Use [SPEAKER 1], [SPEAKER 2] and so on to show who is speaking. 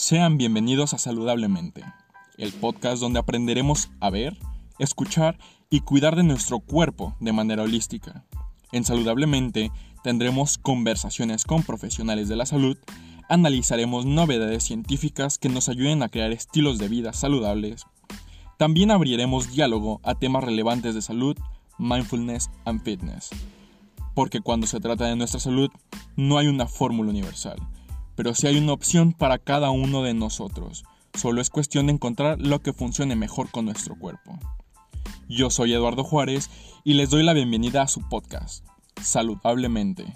[SPEAKER 1] Sean bienvenidos a Saludablemente, el podcast donde aprenderemos a ver, escuchar y cuidar de nuestro cuerpo de manera holística. En Saludablemente tendremos conversaciones con profesionales de la salud, analizaremos novedades científicas que nos ayuden a crear estilos de vida saludables. También abriremos diálogo a temas relevantes de salud, mindfulness and fitness. Porque cuando se trata de nuestra salud, no hay una fórmula universal pero sí hay una opción para cada uno de nosotros. Solo es cuestión de encontrar lo que funcione mejor con nuestro cuerpo. Yo soy Eduardo Juárez y les doy la bienvenida a su podcast, Saludablemente.